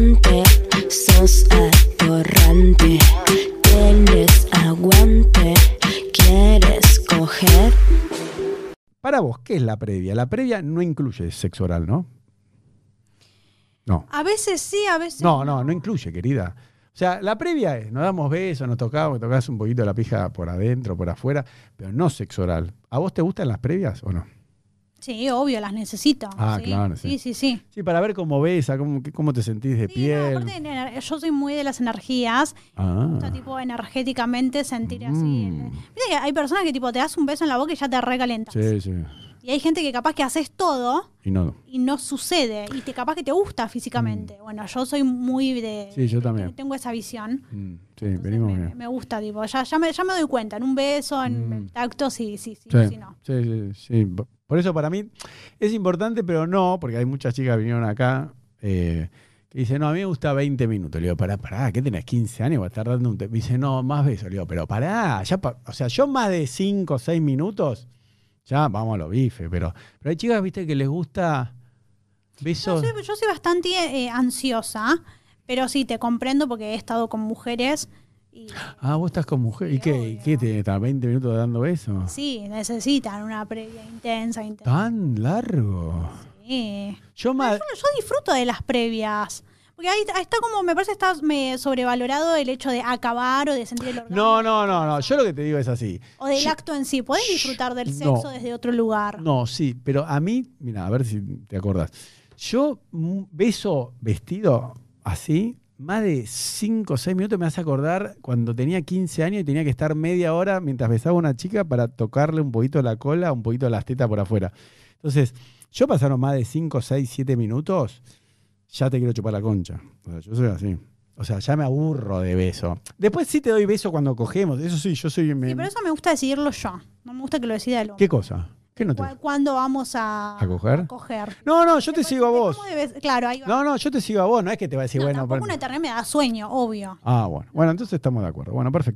atorrante, sos atorrante. Tienes aguante, quieres coger. Para vos, ¿qué es la previa? La previa no incluye sexo oral, ¿no? No. A veces sí, a veces No, no, no incluye, querida. O sea, la previa es, nos damos besos, nos tocamos, tocas un poquito la pija por adentro, por afuera, pero no sexo oral. ¿A vos te gustan las previas o no? Sí, obvio, las necesito. Ah, sí. claro, sí. Sí, sí, sí. Sí, para ver cómo besa, cómo, cómo te sentís de Sí, no, piel. aparte, yo soy muy de las energías. ah. Me gusta, tipo, energéticamente sentir así. Mm. Viste que hay personas que, tipo, te das un beso en la boca y ya te recalentas. Sí, sí. Y hay gente que capaz que haces todo Y no. y no sucede. Y te capaz que te gusta físicamente. Bueno, yo soy muy de... Mm. Sí, yo también. Tengo esa visión. Mm, Sí, Entonces venimos me, bien. me gusta, tipo, ya, ya, me, ya me doy cuenta. En un beso, en Mm. tacto, sí, sí, sí, Sí, sí, no. sí, sí, sí. Por eso para mí es importante, pero no, porque hay muchas chicas que vinieron acá eh, que dicen, no, a mí me gusta 20 minutos. Le digo, pará, pará, ¿qué tenés? 15 años, va a estar dando un... te-". Me dice, no, más besos. Le digo, pero pará, ya pa-". o sea, yo más de 5 o 6 minutos, ya vamos a los bifes, pero, pero hay chicas, viste, que les gusta besos... yo soy bastante eh, ansiosa, pero sí, te comprendo porque he estado con mujeres y Ah, vos estás con mujer. ¿Y qué? ¿Y obvio. qué te estás 20 minutos dando besos? sí, necesitan una previa intensa, intensa. ¿Tan largo? Sí. Yo más... Yo, yo disfruto de las previas. Porque ahí, está como, me parece está me sobrevalorado el hecho de acabar o de sentir el orgasmo. No, no, no, no. Yo lo que te digo es así. O del Yo- acto en sí. Podés disfrutar del No. sexo desde otro lugar. No, sí, pero a mí, mira, a ver si te acordás. Yo mm, beso vestido así, más de 5 o 6 minutos me hace acordar cuando tenía 15 años y tenía que estar media hora mientras besaba a una chica para tocarle un poquito la cola, un poquito las tetas por afuera. Entonces, yo pasaron más de 5, 6, 7 minutos, ya te quiero chupar la concha. O sea, yo soy así. O sea, ya me aburro de beso. Después sí te doy beso cuando cogemos. Eso sí, yo soy... me- Sí, pero eso me gusta decidirlo yo. No me gusta que lo decida el hombre. ¿Qué cosa? ¿Qué no te Cu- ¿Cuándo vamos a, ¿A coger? coger? No, no, yo te sigo a vos. Claro, ahí va. No, no, yo te sigo a vos, no es que te va a decir, No, bueno, tampoco pero- una eternidad me da sueño, obvio. Ah, bueno. Bueno, entonces estamos de acuerdo. Bueno, perfecto.